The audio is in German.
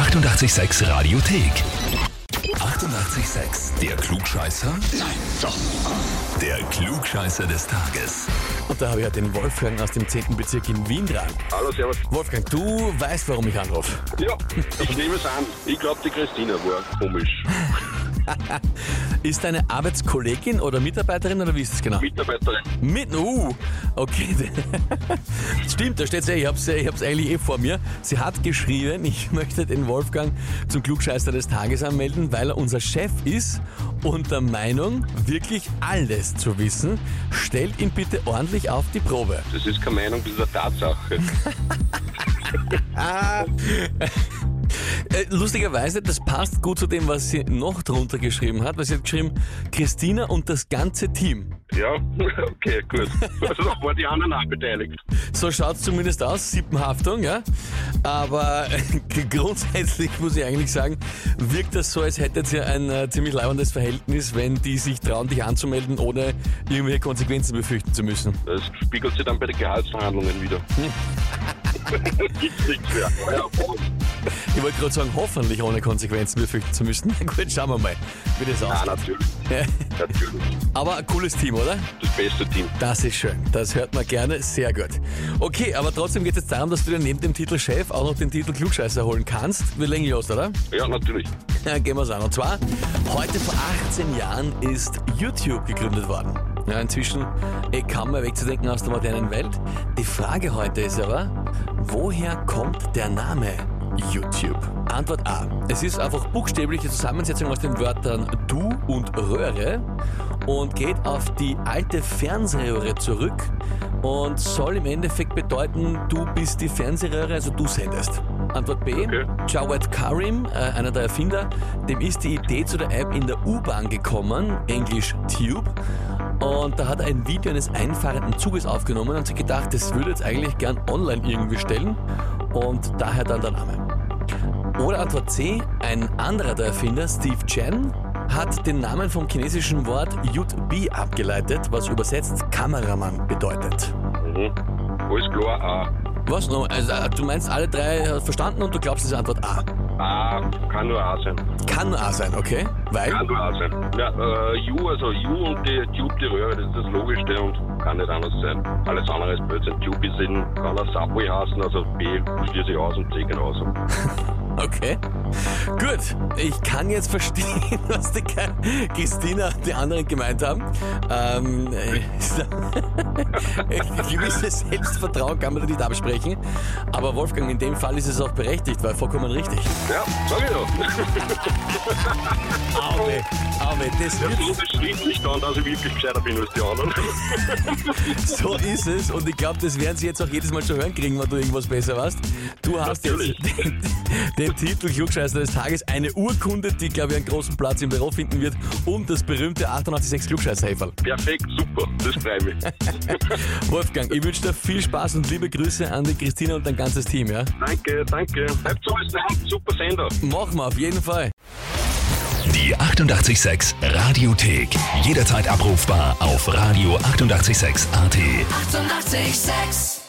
886 Radiothek. 88,6. Der Klugscheißer? Nein, doch. Der Klugscheißer des Tages. Und da habe ich ja den Wolfgang aus dem 10. Bezirk in Wien dran. Hallo, servus. Wolfgang, du weißt, warum ich anrufe. Ja, ich nehme es an. Ich glaube, die Christina war komisch. Ist deine Arbeitskollegin oder Mitarbeiterin oder wie ist das genau? Mitarbeiterin. Mit, uh, okay. Stimmt, da steht ja, ich hab's, ich hab's eigentlich eh vor mir. Sie hat geschrieben, ich möchte den Wolfgang zum Klugscheißer des Tages anmelden, weil er unser Chef ist und der Meinung, wirklich alles zu wissen. Stellt ihn bitte ordentlich auf die Probe. Das ist keine Meinung, das ist eine Tatsache. Äh, lustigerweise, das passt gut zu dem, was sie noch drunter geschrieben hat, weil sie hat geschrieben, Christina und das ganze Team. Ja, okay, gut. Also da waren die anderen auch beteiligt. So schaut's zumindest aus, Sippenhaftung, ja. Aber äh, grundsätzlich muss ich eigentlich sagen, wirkt das so, als hättet ihr ein äh, ziemlich leibendes Verhältnis, wenn die sich trauen, dich anzumelden, ohne irgendwelche Konsequenzen befürchten zu müssen. Das spiegelt sich dann bei den Gehaltsverhandlungen wieder. Gibt's nichts mehr. Ich wollte gerade sagen, hoffentlich ohne Konsequenzen befürchten zu müssen. Na gut, schauen wir mal, wie das ja, aussieht. natürlich. Ja. Natürlich. Aber ein cooles Team, oder? Das beste Team. Das ist schön. Das hört man gerne. Sehr gut. Okay, aber trotzdem geht es jetzt darum, dass du dir neben dem Titel Chef auch noch den Titel Klugscheißer holen kannst. Wir legen los, oder? Ja, natürlich. Ja, gehen wir es an. Und zwar, heute vor 18 Jahren ist YouTube gegründet worden. Ja, inzwischen eh kaum mehr wegzudenken aus der modernen Welt. Die Frage heute ist aber, woher kommt der Name YouTube? Antwort A. Es ist einfach buchstäbliche Zusammensetzung aus den Wörtern du und Röhre und geht auf die alte Fernsehröhre zurück und soll im Endeffekt bedeuten, du bist die Fernsehröhre, also du sendest. Antwort B. Okay. Jawed Karim, äh, einer der Erfinder, dem ist die Idee zu der App in der U-Bahn gekommen, Englisch Tube. Und da hat er ein Video eines einfahrenden Zuges aufgenommen und sich gedacht, das würde jetzt eigentlich gern online irgendwie stellen. Und daher dann der Name. Oder Antwort C, ein anderer der Erfinder, Steve Chen, hat den Namen vom chinesischen Wort Yud Bi abgeleitet, was übersetzt Kameramann bedeutet. Mhm. Alles klar, A. Was? noch? Also, äh, du meinst alle drei verstanden und du glaubst, das ist Antwort A. A kann nur A sein. Kann nur A sein, okay? Weil? Kann nur A sein. Ja, äh, U, also U und die Tube, die Röhre, das ist das Logischste und kann nicht anders sein. Alles andere ist Blödsinn. Ist in, kann er Subway heißen, also B schließe ich aus und C genauso. Okay. Gut. Ich kann jetzt verstehen, was die Christina und die anderen gemeint haben. Ähm, äh, gewisses Selbstvertrauen kann man da nicht absprechen. Aber Wolfgang, in dem Fall ist es auch berechtigt, weil vollkommen richtig. Ja, sag ich doch. Auwe, auwe, das wird, Sohn ist schließlich dann, dass ich wirklich gescheiter bin als die anderen. so ist es. Und ich glaube, das werden sie jetzt auch jedes Mal zu hören kriegen, wenn du irgendwas besser weißt. Du hast Natürlich. jetzt den, den Titel Klugscheißer des Tages, eine Urkunde, die, glaube ich, einen großen Platz im Büro finden wird und das berühmte 886 klugscheißer -Häferl. Perfekt, super, das freut mich. Wolfgang, ich wünsche dir viel Spaß und liebe Grüße an die Christina und dein ganzes Team, ja? Danke, danke. Bleibt so bis dann, super Sender. Machen wir auf jeden Fall. Die 88,6 Radiothek. Jederzeit abrufbar auf radio886.at. 88,6. Eighty-eight, sex.